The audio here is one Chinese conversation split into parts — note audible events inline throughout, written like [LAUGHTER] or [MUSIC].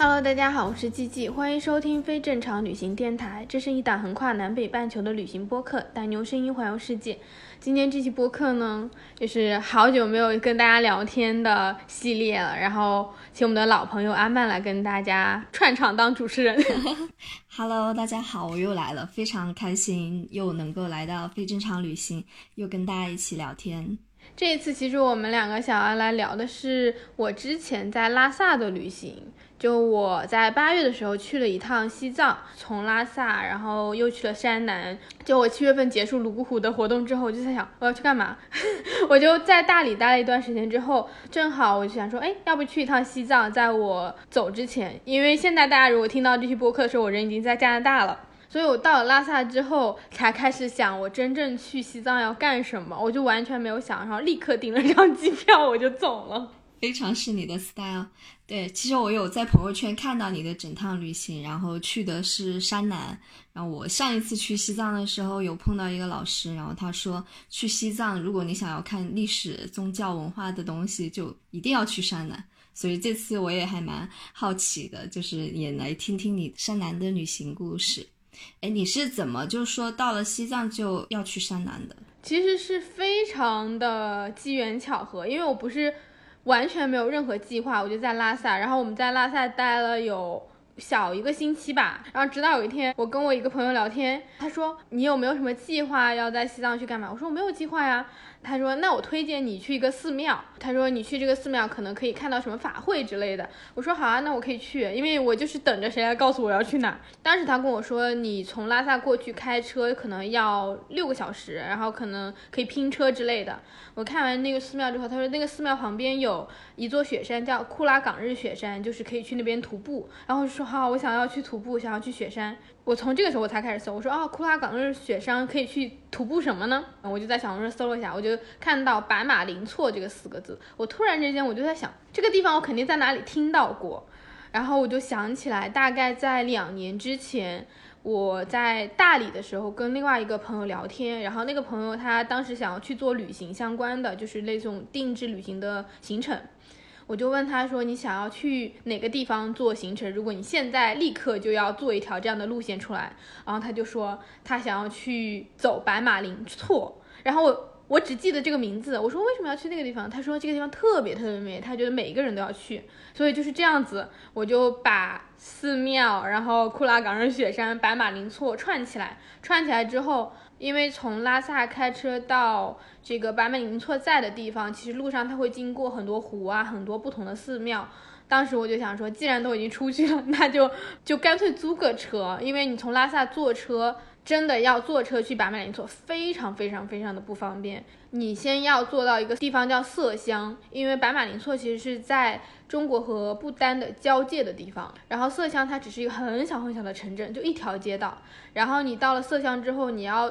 Hello，大家好，我是季季，欢迎收听非正常旅行电台。这是一档横跨南北半球的旅行播客，带你用声音环游世界。今天这期播客呢，就是好久没有跟大家聊天的系列了，然后请我们的老朋友阿曼来跟大家串场当主持人。[LAUGHS] Hello，大家好，我又来了，非常开心又能够来到非正常旅行，又跟大家一起聊天。这一次其实我们两个想要来聊的是我之前在拉萨的旅行。就我在八月的时候去了一趟西藏，从拉萨，然后又去了山南。就我七月份结束泸沽湖的活动之后，我就在想我要去干嘛？[LAUGHS] 我就在大理待了一段时间之后，正好我就想说，哎，要不去一趟西藏？在我走之前，因为现在大家如果听到这期播客的时候，我人已经在加拿大了，所以我到了拉萨之后才开始想我真正去西藏要干什么，我就完全没有想，然后立刻订了张机票，我就走了。非常是你的 style，对，其实我有在朋友圈看到你的整趟旅行，然后去的是山南，然后我上一次去西藏的时候有碰到一个老师，然后他说去西藏，如果你想要看历史、宗教、文化的东西，就一定要去山南，所以这次我也还蛮好奇的，就是也来听听你山南的旅行故事。哎，你是怎么就说到了西藏就要去山南的？其实是非常的机缘巧合，因为我不是。完全没有任何计划，我就在拉萨，然后我们在拉萨待了有小一个星期吧，然后直到有一天，我跟我一个朋友聊天，他说你有没有什么计划要在西藏去干嘛？我说我没有计划呀。他说：“那我推荐你去一个寺庙。”他说：“你去这个寺庙可能可以看到什么法会之类的。”我说：“好啊，那我可以去，因为我就是等着谁来告诉我要去哪儿。”当时他跟我说：“你从拉萨过去开车可能要六个小时，然后可能可以拼车之类的。”我看完那个寺庙之后，他说：“那个寺庙旁边有一座雪山，叫库拉岗日雪山，就是可以去那边徒步。”然后说：“好，我想要去徒步，想要去雪山。”我从这个时候我才开始搜，我说啊，库拉岗日雪山可以去徒步什么呢？我就在小红书搜了一下，我就看到白马林措这个四个字，我突然之间我就在想，这个地方我肯定在哪里听到过，然后我就想起来，大概在两年之前，我在大理的时候跟另外一个朋友聊天，然后那个朋友他当时想要去做旅行相关的，就是那种定制旅行的行程。我就问他说：“你想要去哪个地方做行程？如果你现在立刻就要做一条这样的路线出来。”然后他就说他想要去走白马林措。然后我我只记得这个名字。我说为什么要去那个地方？他说这个地方特别特别美，他觉得每一个人都要去。所以就是这样子，我就把寺庙、然后库拉岗日雪山、白马林措串起来。串起来之后。因为从拉萨开车到这个白马林措在的地方，其实路上它会经过很多湖啊，很多不同的寺庙。当时我就想说，既然都已经出去了，[LAUGHS] 那就就干脆租个车，因为你从拉萨坐车。真的要坐车去白马林措，非常非常非常的不方便。你先要坐到一个地方叫色乡，因为白马林措其实是在中国和不丹的交界的地方。然后色乡它只是一个很小很小的城镇，就一条街道。然后你到了色乡之后，你要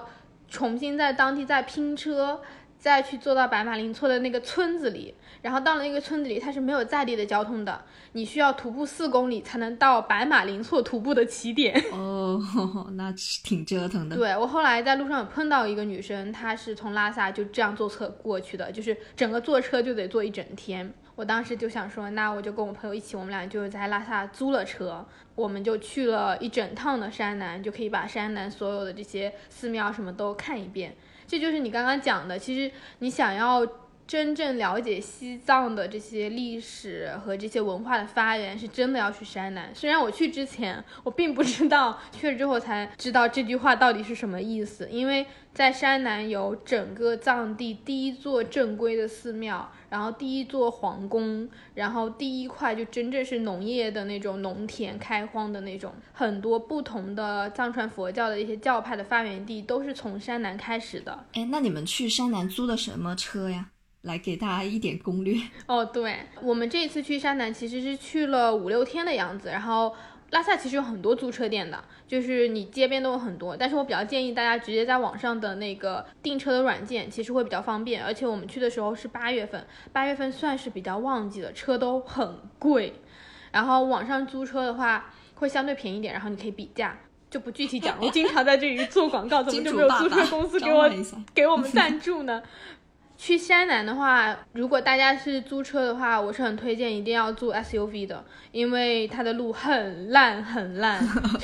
重新在当地再拼车。再去坐到白马林措的那个村子里，然后到了那个村子里，它是没有在地的交通的，你需要徒步四公里才能到白马林措徒步的起点。哦，[LAUGHS] 那挺折腾的。对我后来在路上有碰到一个女生，她是从拉萨就这样坐车过去的，就是整个坐车就得坐一整天。我当时就想说，那我就跟我朋友一起，我们俩就在拉萨租了车，我们就去了一整趟的山南，就可以把山南所有的这些寺庙什么都看一遍。这就是你刚刚讲的，其实你想要真正了解西藏的这些历史和这些文化的发源，是真的要去山南。虽然我去之前我并不知道，去了之后才知道这句话到底是什么意思，因为在山南有整个藏地第一座正规的寺庙。然后第一座皇宫，然后第一块就真正是农业的那种农田开荒的那种，很多不同的藏传佛教的一些教派的发源地都是从山南开始的。哎，那你们去山南租的什么车呀？来给大家一点攻略。哦，对，我们这一次去山南其实是去了五六天的样子，然后拉萨其实有很多租车店的，就是你街边都有很多，但是我比较建议大家直接在网上的那个订车的软件，其实会比较方便，而且我们去的时候是八月份，八月份算是比较旺季的，车都很贵，然后网上租车的话会相对便宜点，然后你可以比价。就不具体讲，我经常在这里做广告，怎么就没有租车公司给我给我们赞助呢？去山南的话，如果大家是租车的话，我是很推荐一定要租 SUV 的，因为它的路很烂很烂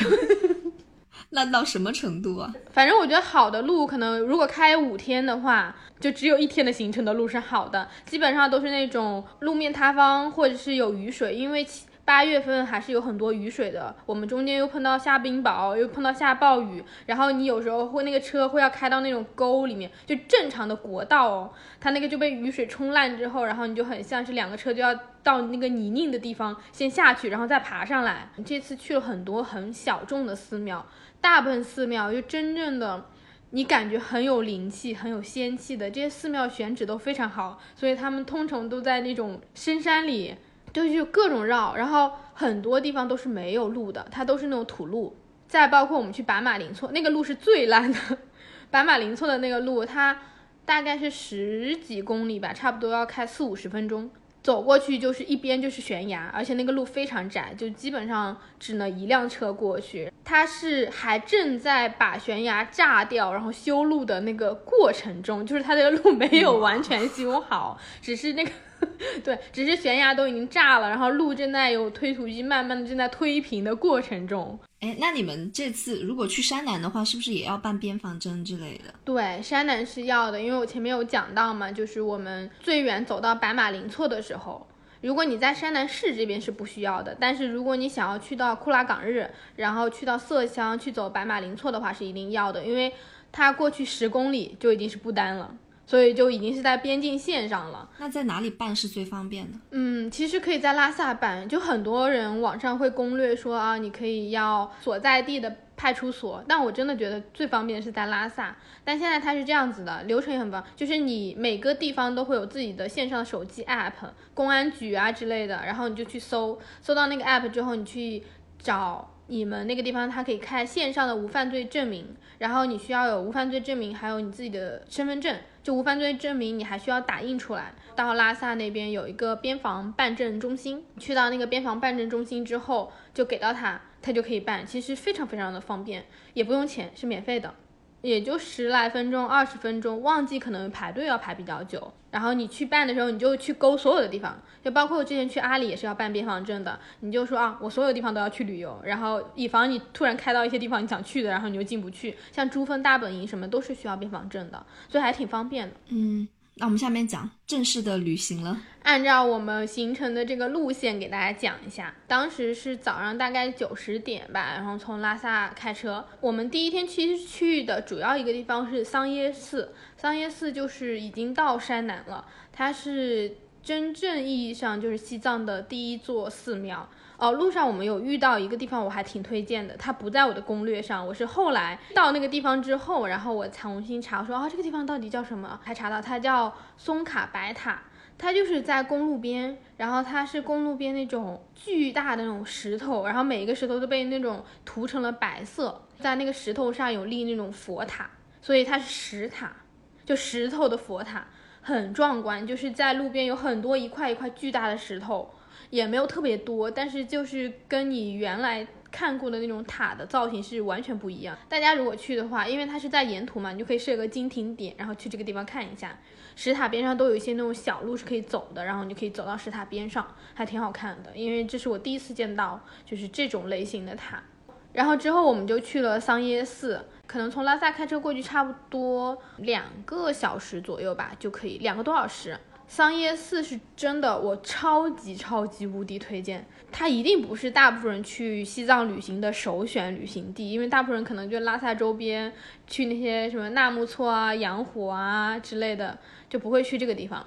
[LAUGHS] [LAUGHS] 烂到什么程度啊？反正我觉得好的路，可能如果开五天的话，就只有一天的行程的路是好的，基本上都是那种路面塌方或者是有雨水，因为。八月份还是有很多雨水的，我们中间又碰到下冰雹，又碰到下暴雨，然后你有时候会那个车会要开到那种沟里面，就正常的国道哦，它那个就被雨水冲烂之后，然后你就很像是两个车就要到那个泥泞的地方先下去，然后再爬上来。这次去了很多很小众的寺庙，大部分寺庙就真正的你感觉很有灵气、很有仙气的这些寺庙选址都非常好，所以他们通常都在那种深山里。就是各种绕，然后很多地方都是没有路的，它都是那种土路。再包括我们去白马林措，那个路是最烂的。白马林措的那个路，它大概是十几公里吧，差不多要开四五十分钟。走过去就是一边就是悬崖，而且那个路非常窄，就基本上只能一辆车过去。它是还正在把悬崖炸掉，然后修路的那个过程中，就是它这个路没有完全修好，只是那个。[LAUGHS] 对，只是悬崖都已经炸了，然后路正在有推土机慢慢的正在推平的过程中。哎，那你们这次如果去山南的话，是不是也要办边防证之类的？对，山南是要的，因为我前面有讲到嘛，就是我们最远走到白马林措的时候，如果你在山南市这边是不需要的，但是如果你想要去到库拉岗日，然后去到色乡去走白马林措的话，是一定要的，因为它过去十公里就已经是不丹了。所以就已经是在边境线上了。那在哪里办是最方便的？嗯，其实可以在拉萨办。就很多人网上会攻略说啊，你可以要所在地的派出所。但我真的觉得最方便的是在拉萨。但现在它是这样子的，流程也很棒，就是你每个地方都会有自己的线上手机 app，公安局啊之类的，然后你就去搜，搜到那个 app 之后，你去找。你们那个地方，它可以开线上的无犯罪证明，然后你需要有无犯罪证明，还有你自己的身份证。就无犯罪证明，你还需要打印出来。到拉萨那边有一个边防办证中心，去到那个边防办证中心之后，就给到他，他就可以办。其实非常非常的方便，也不用钱，是免费的。也就十来分钟、二十分钟，旺季可能排队要排比较久。然后你去办的时候，你就去勾所有的地方，就包括我之前去阿里也是要办边防证的。你就说啊，我所有地方都要去旅游，然后以防你突然开到一些地方你想去的，然后你就进不去。像珠峰大本营什么都是需要边防证的，所以还挺方便的。嗯。那我们下面讲正式的旅行了。按照我们行程的这个路线给大家讲一下，当时是早上大概九十点吧，然后从拉萨开车。我们第一天其实去的主要一个地方是桑耶寺，桑耶寺就是已经到山南了，它是真正意义上就是西藏的第一座寺庙。哦，路上我们有遇到一个地方，我还挺推荐的。它不在我的攻略上，我是后来到那个地方之后，然后我重新查，我说啊，这个地方到底叫什么？还查到它叫松卡白塔，它就是在公路边，然后它是公路边那种巨大的那种石头，然后每一个石头都被那种涂成了白色，在那个石头上有立那种佛塔，所以它是石塔，就石头的佛塔，很壮观。就是在路边有很多一块一块巨大的石头。也没有特别多，但是就是跟你原来看过的那种塔的造型是完全不一样。大家如果去的话，因为它是在沿途嘛，你就可以设个经停点，然后去这个地方看一下。石塔边上都有一些那种小路是可以走的，然后你就可以走到石塔边上，还挺好看的。因为这是我第一次见到就是这种类型的塔。然后之后我们就去了桑耶寺，可能从拉萨开车过去差不多两个小时左右吧，就可以两个多小时。桑耶寺是真的，我超级超级无敌推荐。它一定不是大部分人去西藏旅行的首选旅行地，因为大部分人可能就拉萨周边，去那些什么纳木错啊、羊湖啊之类的，就不会去这个地方。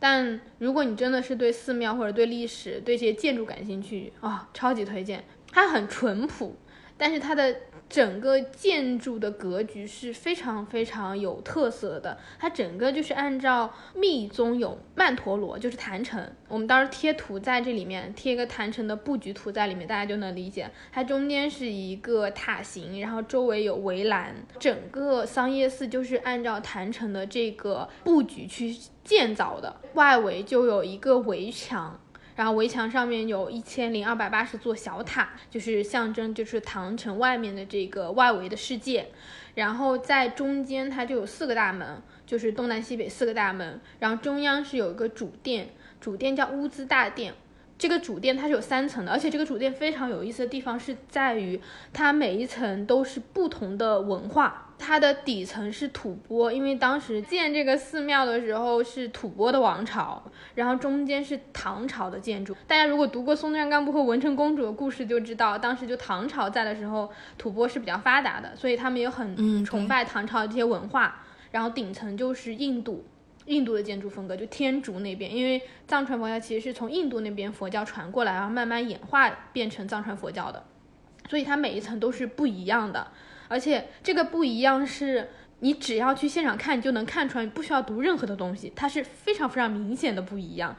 但如果你真的是对寺庙或者对历史、对这些建筑感兴趣啊，超级推荐。它很淳朴，但是它的。整个建筑的格局是非常非常有特色的，它整个就是按照密宗有曼陀罗，就是坛城。我们当时贴图在这里面，贴一个坛城的布局图在里面，大家就能理解。它中间是一个塔形，然后周围有围栏，整个桑叶寺就是按照坛城的这个布局去建造的，外围就有一个围墙。然后围墙上面有一千零二百八十座小塔，就是象征就是唐城外面的这个外围的世界。然后在中间它就有四个大门，就是东南西北四个大门。然后中央是有一个主殿，主殿叫乌兹大殿。这个主殿它是有三层的，而且这个主殿非常有意思的地方是在于它每一层都是不同的文化。它的底层是吐蕃，因为当时建这个寺庙的时候是吐蕃的王朝，然后中间是唐朝的建筑。大家如果读过松赞干布和文成公主的故事，就知道当时就唐朝在的时候，吐蕃是比较发达的，所以他们也很崇拜唐朝的这些文化。然后顶层就是印度，印度的建筑风格就天竺那边，因为藏传佛教其实是从印度那边佛教传过来，然后慢慢演化变成藏传佛教的，所以它每一层都是不一样的。而且这个不一样，是你只要去现场看，你就能看出来，不需要读任何的东西，它是非常非常明显的不一样。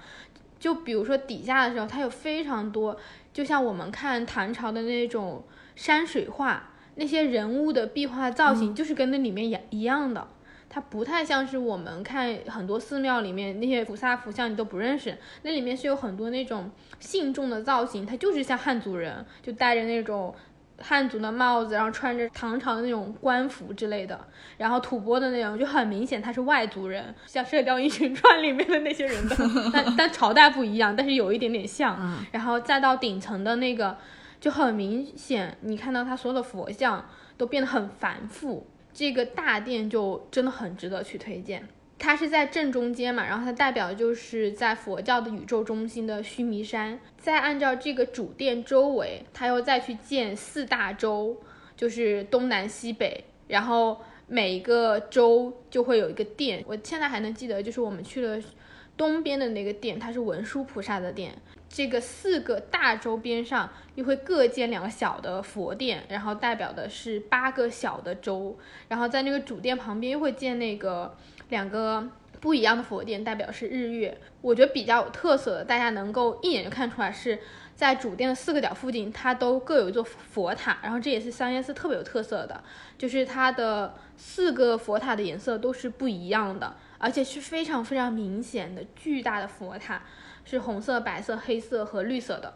就比如说底下的时候，它有非常多，就像我们看唐朝的那种山水画，那些人物的壁画造型，就是跟那里面一一样的。它不太像是我们看很多寺庙里面那些菩萨佛像，你都不认识，那里面是有很多那种信众的造型，它就是像汉族人，就戴着那种。汉族的帽子，然后穿着唐朝的那种官服之类的，然后吐蕃的那种就很明显他是外族人，像《射雕英雄传》里面的那些人的，[LAUGHS] 但但朝代不一样，但是有一点点像。然后再到顶层的那个，就很明显，你看到他所有的佛像都变得很繁复，这个大殿就真的很值得去推荐。它是在正中间嘛，然后它代表的就是在佛教的宇宙中心的须弥山。再按照这个主殿周围，它又再去建四大洲，就是东南西北，然后每一个州就会有一个殿。我现在还能记得，就是我们去了东边的那个殿，它是文殊菩萨的殿。这个四个大洲边上又会各建两个小的佛殿，然后代表的是八个小的州。然后在那个主殿旁边又会建那个。两个不一样的佛殿，代表是日月。我觉得比较有特色的，大家能够一眼就看出来是在主殿的四个角附近，它都各有一座佛塔。然后这也是桑耶寺特别有特色的，就是它的四个佛塔的颜色都是不一样的，而且是非常非常明显的巨大的佛塔，是红色、白色、黑色和绿色的。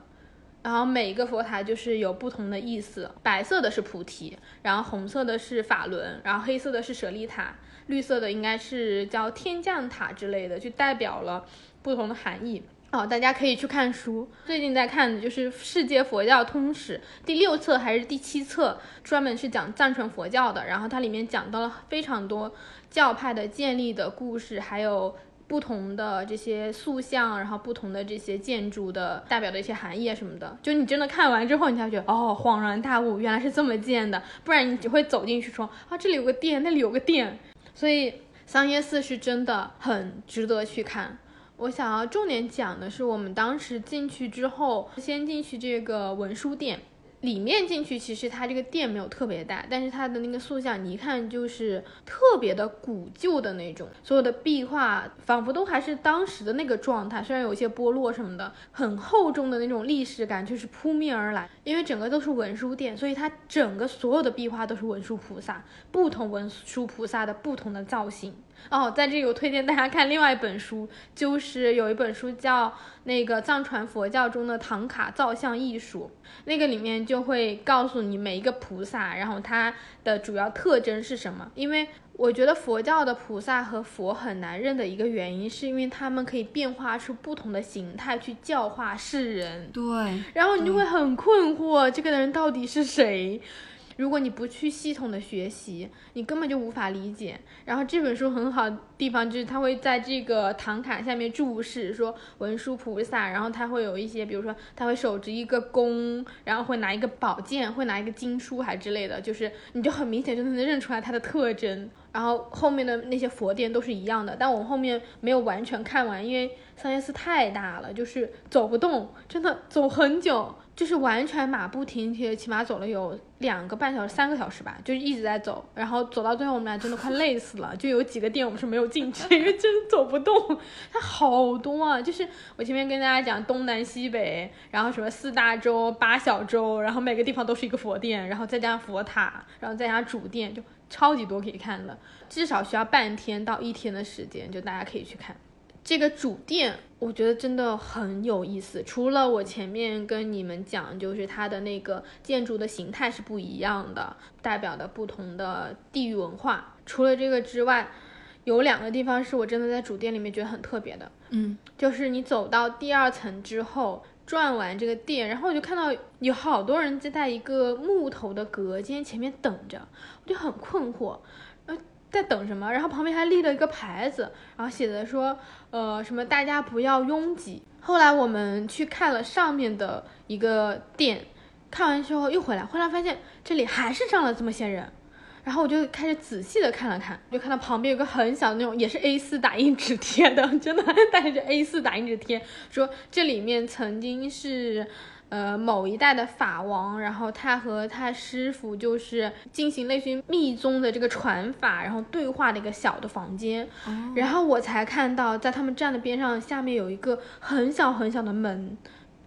然后每一个佛塔就是有不同的意思，白色的是菩提，然后红色的是法轮，然后黑色的是舍利塔。绿色的应该是叫天降塔之类的，就代表了不同的含义好。大家可以去看书，最近在看的就是《世界佛教通史》第六册还是第七册，专门是讲藏传佛教的。然后它里面讲到了非常多教派的建立的故事，还有不同的这些塑像，然后不同的这些建筑的代表的一些含义啊什么的。就你真的看完之后，你才觉得哦，恍然大悟，原来是这么建的。不然你只会走进去说啊，这里有个殿，那里有个殿。所以桑耶寺是真的很值得去看。我想要重点讲的是，我们当时进去之后，先进去这个文殊殿。里面进去，其实它这个殿没有特别大，但是它的那个塑像，你一看就是特别的古旧的那种，所有的壁画仿佛都还是当时的那个状态，虽然有一些剥落什么的，很厚重的那种历史感就是扑面而来。因为整个都是文殊殿，所以它整个所有的壁画都是文殊菩萨，不同文殊菩萨的不同的造型。哦，在这里我推荐大家看另外一本书，就是有一本书叫《那个藏传佛教中的唐卡造像艺术》，那个里面就会告诉你每一个菩萨，然后它的主要特征是什么。因为我觉得佛教的菩萨和佛很难认的一个原因，是因为他们可以变化出不同的形态去教化世人。对，然后你就会很困惑，这个人到底是谁？如果你不去系统的学习，你根本就无法理解。然后这本书很好的地方就是，它会在这个唐卡下面注释说文殊菩萨，然后他会有一些，比如说他会手执一个弓，然后会拿一个宝剑，会拿一个经书还之类的，就是你就很明显就能认出来它的特征。然后后面的那些佛殿都是一样的，但我后面没有完全看完，因为桑耶寺太大了，就是走不动，真的走很久。就是完全马不停蹄，起码走了有两个半小时、三个小时吧，就是一直在走。然后走到最后，我们俩真的快累死了。就有几个店我们是没有进去，因为真的走不动。它好多啊，就是我前面跟大家讲东南西北，然后什么四大洲、八小洲，然后每个地方都是一个佛殿，然后再加上佛塔，然后再加上主殿，就超级多可以看的。至少需要半天到一天的时间，就大家可以去看。这个主店，我觉得真的很有意思。除了我前面跟你们讲，就是它的那个建筑的形态是不一样的，代表的不同的地域文化。除了这个之外，有两个地方是我真的在主店里面觉得很特别的。嗯，就是你走到第二层之后，转完这个店，然后我就看到有好多人就在一个木头的隔间前面等着，我就很困惑。在等什么？然后旁边还立了一个牌子，然后写的说，呃，什么大家不要拥挤。后来我们去看了上面的一个店，看完之后又回来，后来发现这里还是站了这么些人，然后我就开始仔细的看了看，就看到旁边有个很小的那种，也是 A 四打印纸贴的，[LAUGHS] 真的带着 A 四打印纸贴，说这里面曾经是。呃，某一代的法王，然后他和他师傅就是进行类似于密宗的这个传法，然后对话的一个小的房间，然后我才看到在他们站的边上，下面有一个很小很小的门，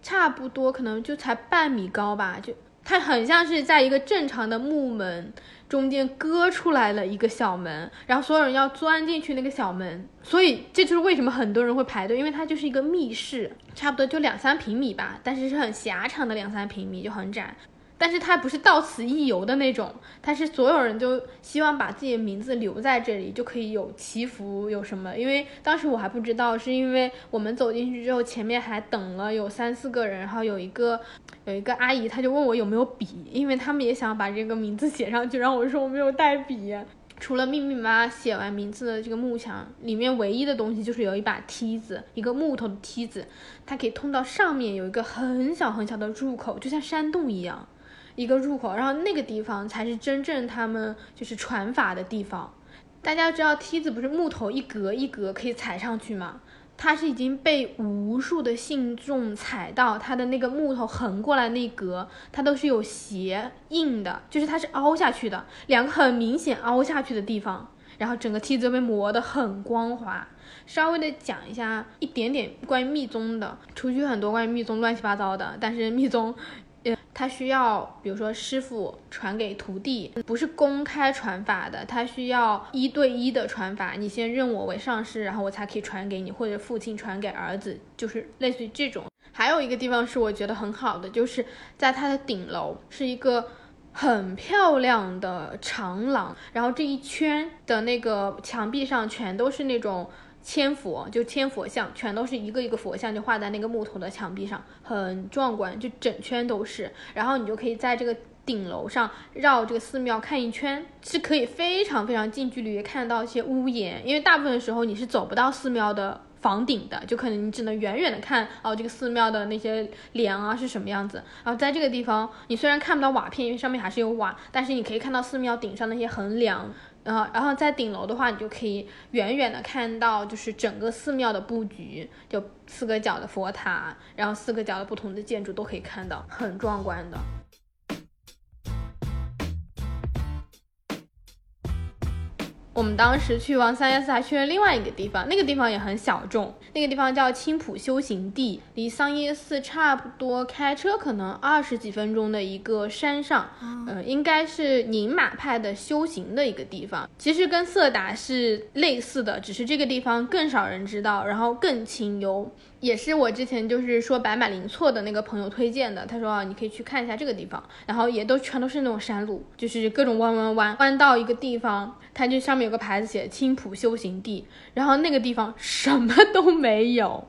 差不多可能就才半米高吧，就它很像是在一个正常的木门。中间割出来了一个小门，然后所有人要钻进去那个小门，所以这就是为什么很多人会排队，因为它就是一个密室，差不多就两三平米吧，但是是很狭长的两三平米，就很窄。但是它不是到此一游的那种，它是所有人就希望把自己的名字留在这里，就可以有祈福，有什么？因为当时我还不知道，是因为我们走进去之后，前面还等了有三四个人，然后有一个有一个阿姨，她就问我有没有笔，因为他们也想把这个名字写上去，然后我说我没有带笔，除了密密麻麻写完名字的这个幕墙，里面唯一的东西就是有一把梯子，一个木头的梯子，它可以通到上面有一个很小很小的入口，就像山洞一样。一个入口，然后那个地方才是真正他们就是传法的地方。大家知道梯子不是木头一格一格可以踩上去吗？它是已经被无数的信众踩到，它的那个木头横过来那格，它都是有鞋印的，就是它是凹下去的，两个很明显凹下去的地方。然后整个梯子被磨得很光滑。稍微的讲一下一点点关于密宗的，除去很多关于密宗乱七八糟的，但是密宗。呃，他需要，比如说师傅传给徒弟，不是公开传法的，他需要一对一的传法。你先认我为上师，然后我才可以传给你，或者父亲传给儿子，就是类似于这种。还有一个地方是我觉得很好的，就是在它的顶楼是一个很漂亮的长廊，然后这一圈的那个墙壁上全都是那种。千佛就千佛像，全都是一个一个佛像，就画在那个木头的墙壁上，很壮观，就整圈都是。然后你就可以在这个顶楼上绕这个寺庙看一圈，是可以非常非常近距离看到一些屋檐，因为大部分时候你是走不到寺庙的房顶的，就可能你只能远远的看哦，这个寺庙的那些梁啊是什么样子。然后在这个地方，你虽然看不到瓦片，因为上面还是有瓦，但是你可以看到寺庙顶上那些横梁。然后，然后在顶楼的话，你就可以远远的看到，就是整个寺庙的布局，就四个角的佛塔，然后四个角的不同的建筑都可以看到，很壮观的。我们当时去完三耶寺，还去了另外一个地方，那个地方也很小众。那个地方叫青浦修行地，离桑耶寺差不多开车可能二十几分钟的一个山上，呃，应该是宁玛派的修行的一个地方。其实跟色达是类似的，只是这个地方更少人知道，然后更清幽。也是我之前就是说白马林错的那个朋友推荐的，他说啊，你可以去看一下这个地方，然后也都全都是那种山路，就是各种弯弯弯弯到一个地方，它就上面有个牌子写青浦修行地，然后那个地方什么都没有，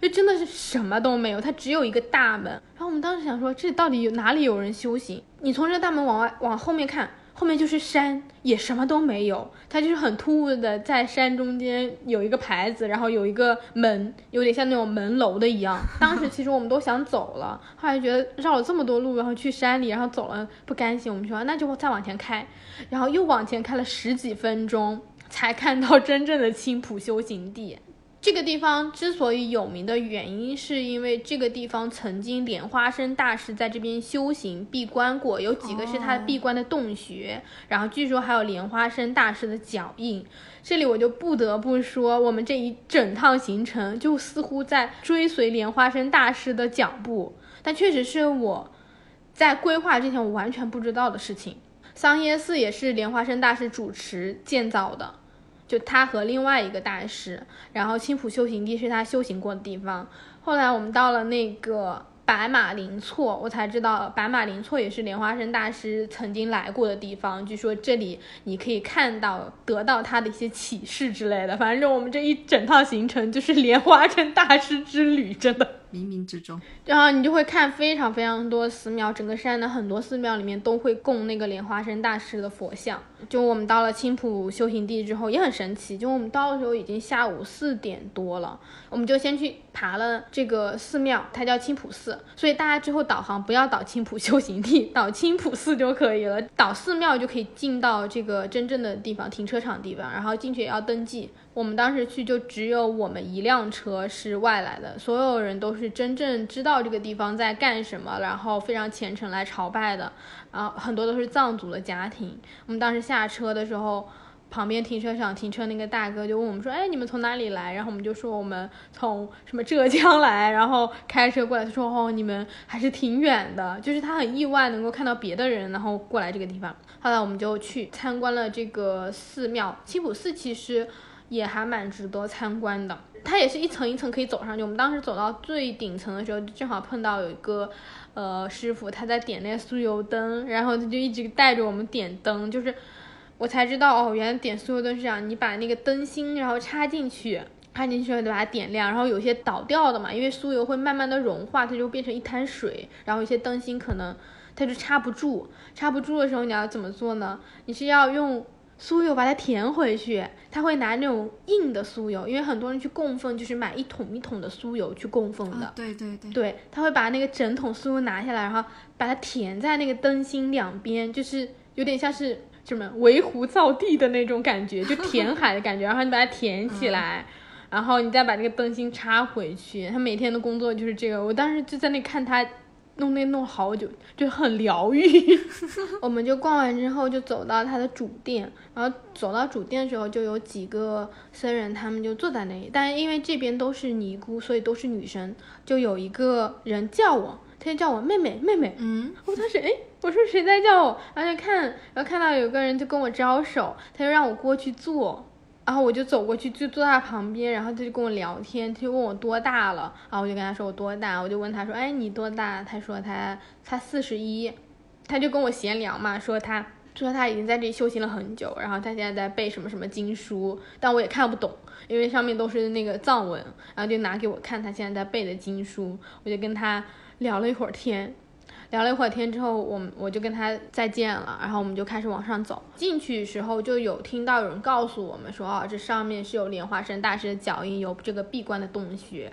就真的是什么都没有，它只有一个大门。然后我们当时想说，这到底有哪里有人修行？你从这大门往外往后面看。后面就是山，也什么都没有。它就是很突兀的，在山中间有一个牌子，然后有一个门，有点像那种门楼的一样。当时其实我们都想走了，后来觉得绕了这么多路，然后去山里，然后走了不甘心，我们说那就再往前开，然后又往前开了十几分钟，才看到真正的青浦修行地。这个地方之所以有名的原因，是因为这个地方曾经莲花生大师在这边修行闭关过，有几个是他闭关的洞穴，然后据说还有莲花生大师的脚印。这里我就不得不说，我们这一整趟行程就似乎在追随莲花生大师的脚步，但确实是我在规划之前我完全不知道的事情。桑耶寺也是莲花生大师主持建造的。就他和另外一个大师，然后青浦修行地是他修行过的地方。后来我们到了那个白马林措，我才知道白马林措也是莲花生大师曾经来过的地方。据说这里你可以看到、得到他的一些启示之类的。反正我们这一整套行程就是莲花生大师之旅，真的。冥冥之中，然后你就会看非常非常多寺庙，整个山的很多寺庙里面都会供那个莲花生大师的佛像。就我们到了青浦修行地之后，也很神奇。就我们到的时候已经下午四点多了，我们就先去爬了这个寺庙，它叫青浦寺。所以大家之后导航不要导青浦修行地，导青浦寺就可以了。导寺庙就可以进到这个真正的地方，停车场地方，然后进去也要登记。我们当时去就只有我们一辆车是外来的，所有人都是是真正知道这个地方在干什么，然后非常虔诚来朝拜的，然后很多都是藏族的家庭。我们当时下车的时候，旁边停车场停车那个大哥就问我们说：“哎，你们从哪里来？”然后我们就说我们从什么浙江来，然后开车过来。他说：“哦，你们还是挺远的。”就是他很意外能够看到别的人，然后过来这个地方。后来我们就去参观了这个寺庙，青浦寺其实。也还蛮值得参观的，它也是一层一层可以走上去。我们当时走到最顶层的时候，正好碰到有一个，呃，师傅他在点那个酥油灯，然后他就一直带着我们点灯，就是我才知道哦，原来点酥油灯是这样，你把那个灯芯然后插进去，插进去后就把它点亮，然后有些倒掉的嘛，因为酥油会慢慢的融化，它就变成一滩水，然后有些灯芯可能它就插不住，插不住的时候你要怎么做呢？你是要用。酥油把它填回去，他会拿那种硬的酥油，因为很多人去供奉就是买一桶一桶的酥油去供奉的。对对对，对，他会把那个整桶酥油拿下来，然后把它填在那个灯芯两边，就是有点像是什么围湖造地的那种感觉，就填海的感觉。然后你把它填起来，[LAUGHS] 然后你再把那个灯芯插回去。他每天的工作就是这个。我当时就在那看他。弄那弄好久，就很疗愈。[LAUGHS] 我们就逛完之后，就走到他的主店，然后走到主店的时候，就有几个僧人，他们就坐在那里。但是因为这边都是尼姑，所以都是女生，就有一个人叫我，他就叫我妹妹妹妹。嗯，我当时哎，我说谁在叫我？然后就看，然后看到有个人就跟我招手，他就让我过去坐。然后我就走过去，就坐他旁边，然后他就跟我聊天，他就问我多大了，然后我就跟他说我多大，我就问他说，哎，你多大？他说他他四十一，他就跟我闲聊嘛，说他说他已经在这里修行了很久，然后他现在在背什么什么经书，但我也看不懂，因为上面都是那个藏文，然后就拿给我看他现在在背的经书，我就跟他聊了一会儿天。聊了一会儿天之后，我我就跟他再见了，然后我们就开始往上走。进去时候就有听到有人告诉我们说，哦，这上面是有莲花生大师的脚印，有这个闭关的洞穴。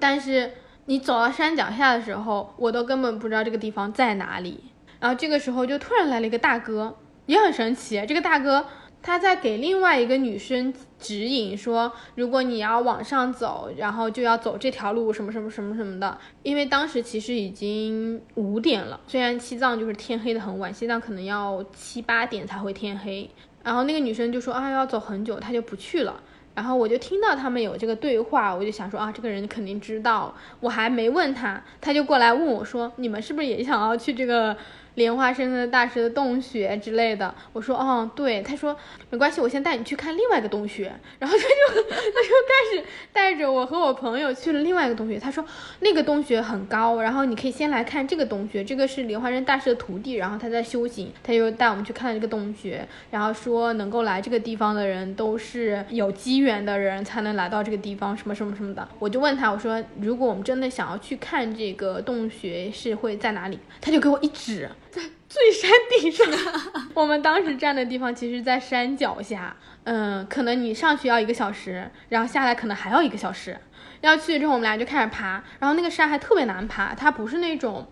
但是你走到山脚下的时候，我都根本不知道这个地方在哪里。然后这个时候就突然来了一个大哥，也很神奇，这个大哥。他在给另外一个女生指引，说如果你要往上走，然后就要走这条路，什么什么什么什么的。因为当时其实已经五点了，虽然西藏就是天黑的很晚，西藏可能要七八点才会天黑。然后那个女生就说啊要走很久，她就不去了。然后我就听到他们有这个对话，我就想说啊这个人肯定知道。我还没问他，他就过来问我说你们是不是也想要去这个？莲花生的大师的洞穴之类的，我说哦对，他说没关系，我先带你去看另外一个洞穴，[LAUGHS] 然后他就他就开始带着我和我朋友去了另外一个洞穴。他说那个洞穴很高，然后你可以先来看这个洞穴，这个是莲花生大师的徒弟，然后他在修行，他就带我们去看这个洞穴，然后说能够来这个地方的人都是有机缘的人才能来到这个地方，什么什么什么的。我就问他，我说如果我们真的想要去看这个洞穴是会在哪里？他就给我一指。最山顶上，[LAUGHS] 我们当时站的地方其实，在山脚下。嗯，可能你上去要一个小时，然后下来可能还要一个小时。要去之后，我们俩就开始爬，然后那个山还特别难爬，它不是那种，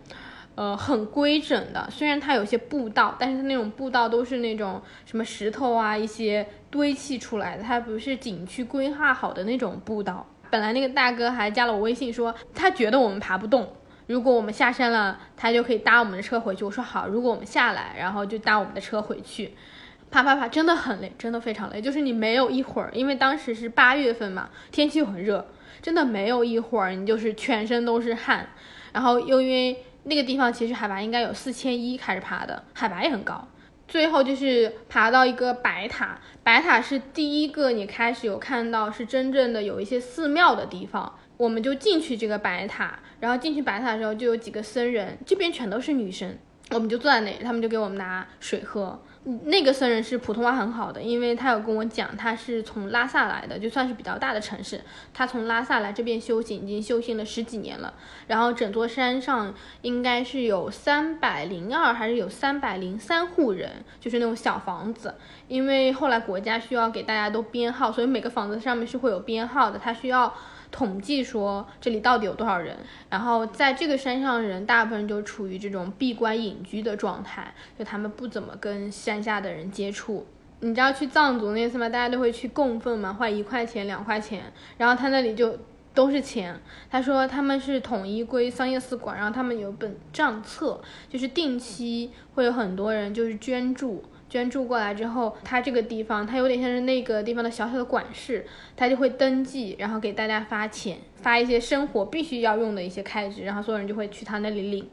呃，很规整的。虽然它有些步道，但是它那种步道都是那种什么石头啊，一些堆砌出来的，它不是景区规划好的那种步道。本来那个大哥还加了我微信说，他觉得我们爬不动，如果我们下山了，他就可以搭我们的车回去。我说好，如果我们下来，然后就搭我们的车回去。爬爬爬，真的很累，真的非常累。就是你没有一会儿，因为当时是八月份嘛，天气很热，真的没有一会儿，你就是全身都是汗。然后又因为那个地方其实海拔应该有四千一开始爬的，海拔也很高。最后就是爬到一个白塔，白塔是第一个你开始有看到是真正的有一些寺庙的地方。我们就进去这个白塔，然后进去白塔的时候就有几个僧人，这边全都是女生，我们就坐在那里，他们就给我们拿水喝。那个僧人是普通话很好的，因为他有跟我讲，他是从拉萨来的，就算是比较大的城市。他从拉萨来这边修行，已经修行了十几年了。然后整座山上应该是有三百零二还是有三百零三户人，就是那种小房子。因为后来国家需要给大家都编号，所以每个房子上面是会有编号的，他需要。统计说这里到底有多少人，然后在这个山上人大部分就处于这种闭关隐居的状态，就他们不怎么跟山下的人接触。你知道去藏族那次吗？大家都会去供奉嘛，花一块钱、两块钱，然后他那里就都是钱。他说他们是统一归桑叶寺管，然后他们有本账册，就是定期会有很多人就是捐助。捐助过来之后，他这个地方，他有点像是那个地方的小小的管事，他就会登记，然后给大家发钱，发一些生活必须要用的一些开支，然后所有人就会去他那里领。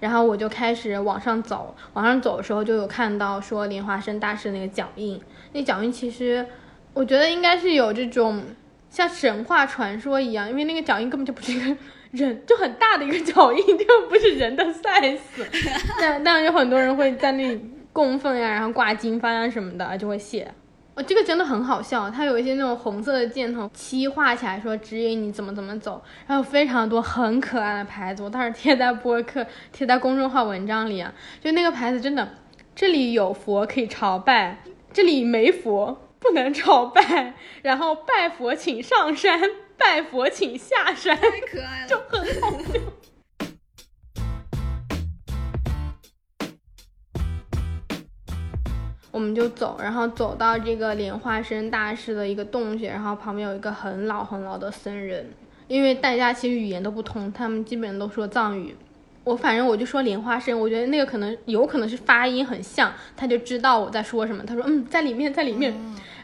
然后我就开始往上走，往上走的时候就有看到说莲花生大师那个脚印，那脚印其实我觉得应该是有这种像神话传说一样，因为那个脚印根本就不是一个人，就很大的一个脚印，就不是人的 size。[LAUGHS] 但但有很多人会在那里。供奉呀，然后挂经幡啊什么的就会写。哦，这个真的很好笑，它有一些那种红色的箭头，漆画起来说指引你怎么怎么走，然后非常多很可爱的牌子，我当时贴在播客、[LAUGHS] 贴在公众号文章里啊。就那个牌子真的，这里有佛可以朝拜，这里没佛不能朝拜，然后拜佛请上山，拜佛请下山，太可爱了，就很好笑。我们就走，然后走到这个莲花生大师的一个洞穴，然后旁边有一个很老很老的僧人，因为大家其实语言都不通，他们基本都说藏语。我反正我就说莲花生，我觉得那个可能有可能是发音很像，他就知道我在说什么。他说嗯，在里面，在里面。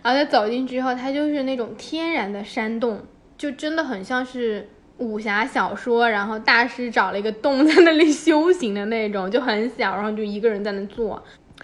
然后他走进去之后，他就是那种天然的山洞，就真的很像是武侠小说，然后大师找了一个洞在那里修行的那种，就很小，然后就一个人在那坐。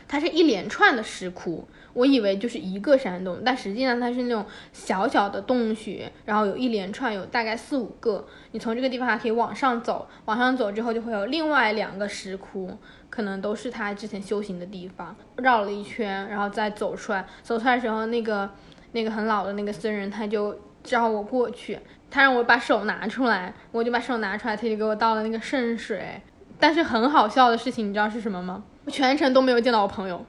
它是一连串的石窟，我以为就是一个山洞，但实际上它是那种小小的洞穴，然后有一连串，有大概四五个。你从这个地方还可以往上走，往上走之后就会有另外两个石窟，可能都是他之前修行的地方。绕了一圈，然后再走出来。走出来的时候，那个那个很老的那个僧人他就叫我过去，他让我把手拿出来，我就把手拿出来，他就给我倒了那个圣水。但是很好笑的事情，你知道是什么吗？我全程都没有见到我朋友，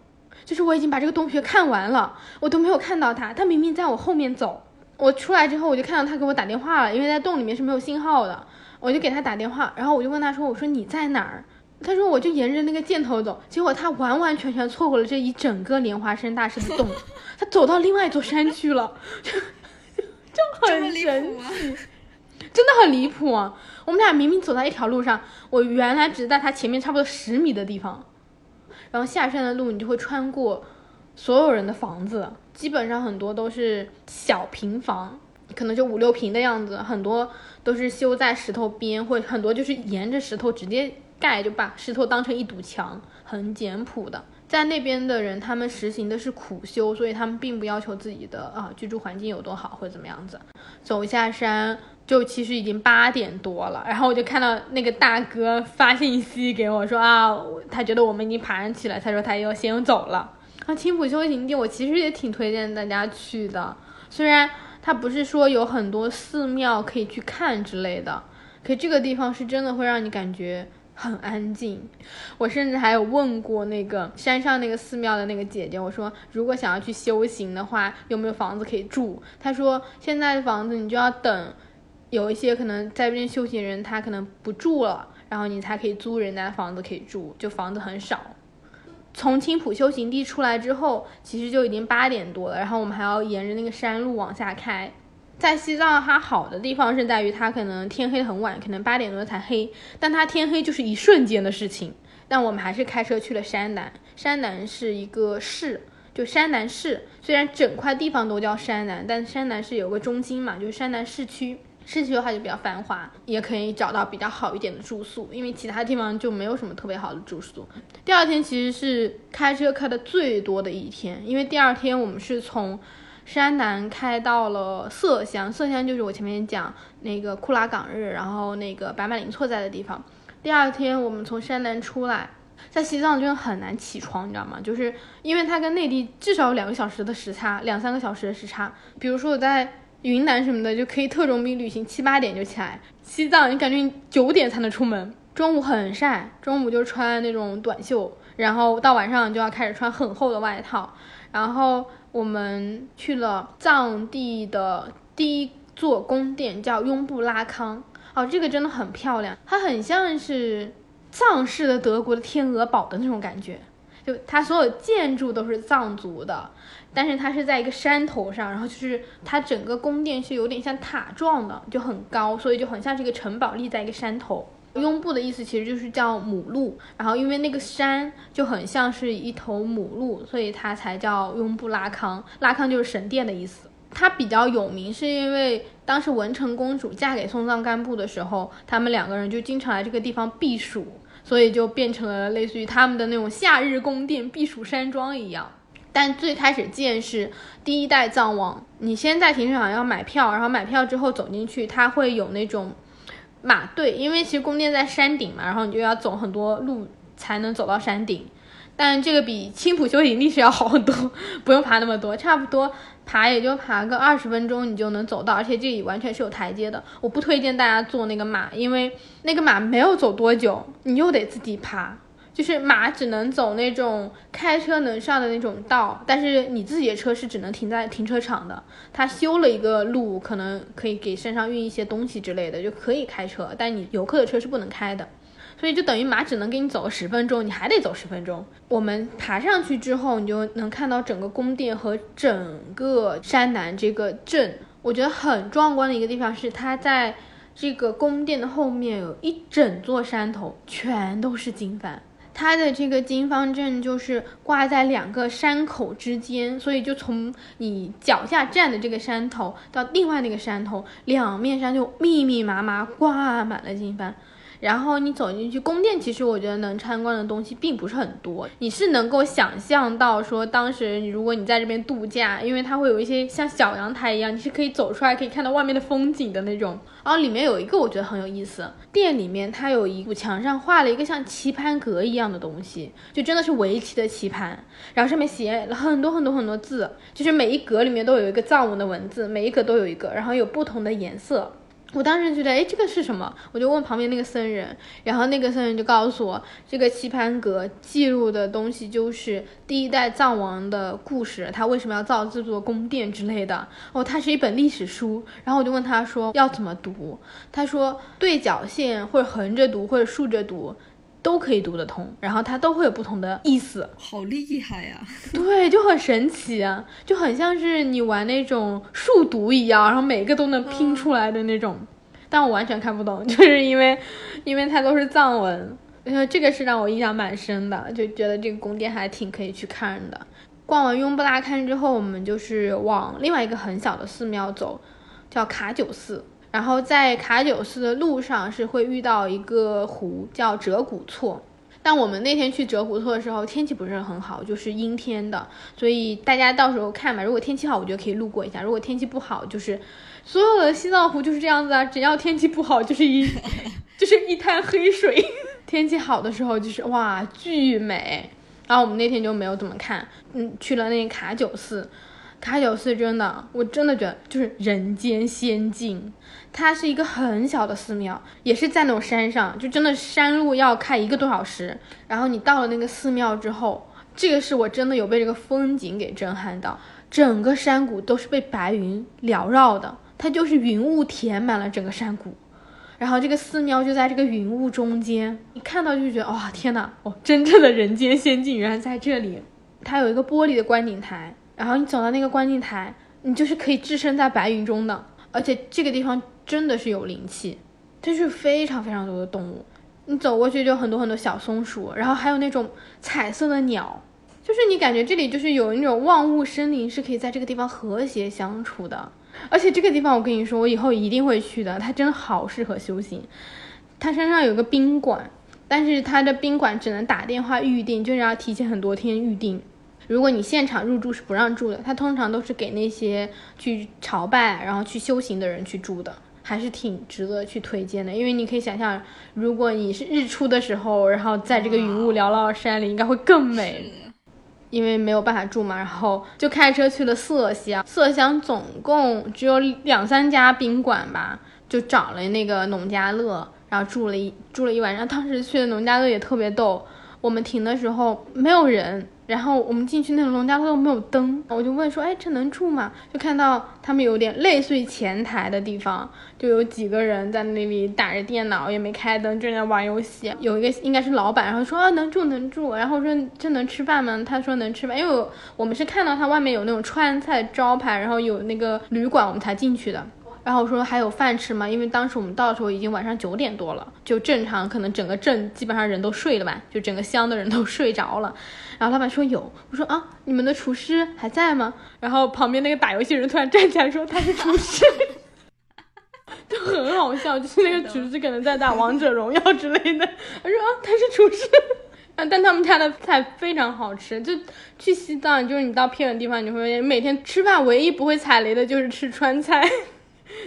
就是我已经把这个洞穴看完了，我都没有看到他。他明明在我后面走，我出来之后我就看到他给我打电话了，因为在洞里面是没有信号的，我就给他打电话，然后我就问他说：“我说你在哪儿？”他说：“我就沿着那个箭头走。”结果他完完全全错过了这一整个莲花山大师的洞，[LAUGHS] 他走到另外一座山去了，就 [LAUGHS] 就很神奇，真的很离谱啊。我们俩明明走在一条路上，我原来只在他前面差不多十米的地方。然后下山的路，你就会穿过所有人的房子，基本上很多都是小平房，可能就五六平的样子，很多都是修在石头边，或者很多就是沿着石头直接盖，就把石头当成一堵墙，很简朴的。在那边的人，他们实行的是苦修，所以他们并不要求自己的啊居住环境有多好或者怎么样子。走下山。就其实已经八点多了，然后我就看到那个大哥发信息给我说啊，他觉得我们已经爬上去了，他说他要先走了。啊，青浦修行地我其实也挺推荐大家去的，虽然它不是说有很多寺庙可以去看之类的，可这个地方是真的会让你感觉很安静。我甚至还有问过那个山上那个寺庙的那个姐姐，我说如果想要去修行的话，有没有房子可以住？她说现在的房子你就要等。有一些可能在这边修行人，他可能不住了，然后你才可以租人家的房子可以住，就房子很少。从青浦修行地出来之后，其实就已经八点多了，然后我们还要沿着那个山路往下开。在西藏，它好的地方是在于它可能天黑很晚，可能八点多才黑，但它天黑就是一瞬间的事情。但我们还是开车去了山南，山南是一个市，就山南市。虽然整块地方都叫山南，但山南是有个中心嘛，就是山南市区。市区的话就比较繁华，也可以找到比较好一点的住宿，因为其他地方就没有什么特别好的住宿。第二天其实是开车开的最多的一天，因为第二天我们是从山南开到了色乡，色乡就是我前面讲那个库拉岗日，然后那个白马林错在的地方。第二天我们从山南出来，在西藏真的很难起床，你知道吗？就是因为它跟内地至少有两个小时的时差，两三个小时的时差。比如说我在云南什么的就可以特种兵旅行，七八点就起来。西藏你感觉你九点才能出门，中午很晒，中午就穿那种短袖，然后到晚上就要开始穿很厚的外套。然后我们去了藏地的第一座宫殿，叫雍布拉康。哦，这个真的很漂亮，它很像是藏式的德国的天鹅堡的那种感觉，就它所有建筑都是藏族的，但是它是在一个山头上，然后就是它整个宫殿是有点像塔状的，就很高，所以就很像这个城堡立在一个山头。雍布的意思其实就是叫母鹿，然后因为那个山就很像是一头母鹿，所以它才叫雍布拉康。拉康就是神殿的意思。它比较有名，是因为当时文成公主嫁给松赞干布的时候，他们两个人就经常来这个地方避暑，所以就变成了类似于他们的那种夏日宫殿、避暑山庄一样。但最开始建是第一代藏王，你先在停车场要买票，然后买票之后走进去，它会有那种马队，因为其实宫殿在山顶嘛，然后你就要走很多路才能走到山顶。但这个比青浦修行历史要好很多，[LAUGHS] 不用爬那么多，差不多。爬也就爬个二十分钟，你就能走到，而且这里完全是有台阶的。我不推荐大家坐那个马，因为那个马没有走多久，你又得自己爬。就是马只能走那种开车能上的那种道，但是你自己的车是只能停在停车场的。他修了一个路，可能可以给山上运一些东西之类的，就可以开车，但你游客的车是不能开的。所以就等于马只能给你走十分钟，你还得走十分钟。我们爬上去之后，你就能看到整个宫殿和整个山南这个镇。我觉得很壮观的一个地方是，它在这个宫殿的后面有一整座山头，全都是经幡。它的这个金方阵就是挂在两个山口之间，所以就从你脚下站的这个山头到另外那个山头，两面山就密密麻麻挂满了金幡。然后你走进去宫殿，其实我觉得能参观的东西并不是很多。你是能够想象到说，当时如果你在这边度假，因为它会有一些像小阳台一样，你是可以走出来可以看到外面的风景的那种。然后里面有一个我觉得很有意思，店里面它有一堵墙上画了一个像棋盘格一样的东西，就真的是围棋的棋盘，然后上面写了很多很多很多字，就是每一格里面都有一个藏文的文字，每一格都有一个，然后有不同的颜色。我当时觉得，哎，这个是什么？我就问旁边那个僧人，然后那个僧人就告诉我，这个棋盘格记录的东西就是第一代藏王的故事，他为什么要造这座宫殿之类的。哦，它是一本历史书。然后我就问他说要怎么读，他说对角线或者横着读或者竖着读。都可以读得通，然后它都会有不同的意思，好厉害呀！对，就很神奇啊，就很像是你玩那种数独一样，然后每个都能拼出来的那种。但我完全看不懂，[LAUGHS] 就是因为，因为它都是藏文，呃，这个是让我印象蛮深的，就觉得这个宫殿还挺可以去看的。逛完雍布拉看之后，我们就是往另外一个很小的寺庙走，叫卡九寺。然后在卡九寺的路上是会遇到一个湖，叫折古措。但我们那天去折古措的时候，天气不是很好，就是阴天的，所以大家到时候看吧。如果天气好，我觉得可以路过一下；如果天气不好，就是所有的西藏湖就是这样子啊，只要天气不好，就是一 [LAUGHS] 就是一滩黑水。[LAUGHS] 天气好的时候就是哇巨美。然后我们那天就没有怎么看，嗯，去了那个卡九寺。卡九寺真的，我真的觉得就是人间仙境。它是一个很小的寺庙，也是在那种山上，就真的山路要开一个多小时。然后你到了那个寺庙之后，这个是我真的有被这个风景给震撼到。整个山谷都是被白云缭绕的，它就是云雾填满了整个山谷。然后这个寺庙就在这个云雾中间，一看到就觉得哇天哪，哦，真正的人间仙境原来在这里。它有一个玻璃的观景台，然后你走到那个观景台，你就是可以置身在白云中的，而且这个地方真的是有灵气，就是非常非常多的动物。你走过去就很多很多小松鼠，然后还有那种彩色的鸟，就是你感觉这里就是有那种万物生灵是可以在这个地方和谐相处的。而且这个地方我跟你说，我以后一定会去的，它真好适合修行。它山上有个宾馆，但是它的宾馆只能打电话预定，就是要提前很多天预定。如果你现场入住是不让住的，它通常都是给那些去朝拜然后去修行的人去住的。还是挺值得去推荐的，因为你可以想象，如果你是日出的时候，然后在这个云雾缭绕的山里，应该会更美。因为没有办法住嘛，然后就开车去了色乡。色乡总共只有两三家宾馆吧，就找了那个农家乐，然后住了一住了一晚上。当时去的农家乐也特别逗，我们停的时候没有人。然后我们进去那个农家乐没有灯，我就问说，哎，这能住吗？就看到他们有点类似于前台的地方，就有几个人在那里打着电脑，也没开灯，正在玩游戏。有一个应该是老板，然后说啊能住能住。然后说这能吃饭吗？他说能吃饭，因为我们是看到他外面有那种川菜招牌，然后有那个旅馆，我们才进去的。然后我说还有饭吃吗？因为当时我们到的时候已经晚上九点多了，就正常可能整个镇基本上人都睡了吧，就整个乡的人都睡着了。[LAUGHS] 然后老板说有，我说啊，你们的厨师还在吗？然后旁边那个打游戏人突然站起来说他是厨师，[LAUGHS] 就很好笑，就是那个厨师可能在打王者荣耀之类的。他说啊他是厨师，[LAUGHS] 啊但他们家的菜非常好吃。就去西藏，就是你到偏远地方，你会每天吃饭唯一不会踩雷的就是吃川菜。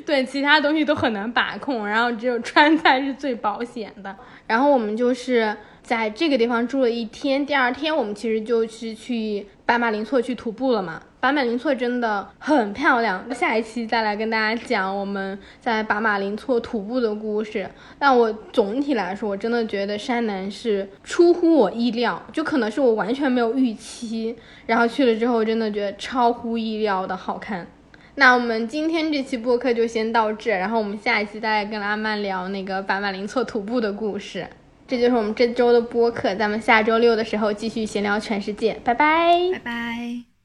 对，其他东西都很难把控，然后只有川菜是最保险的。然后我们就是在这个地方住了一天，第二天我们其实就是去白马林措去徒步了嘛。白马林措真的很漂亮，下一期再来跟大家讲我们在白马林措徒步的故事。但我总体来说，我真的觉得山南是出乎我意料，就可能是我完全没有预期，然后去了之后真的觉得超乎意料的好看。那我们今天这期播客就先到这，然后我们下一期再跟阿曼聊那个白马林措徒步的故事。这就是我们这周的播客，咱们下周六的时候继续闲聊全世界，拜拜，拜拜。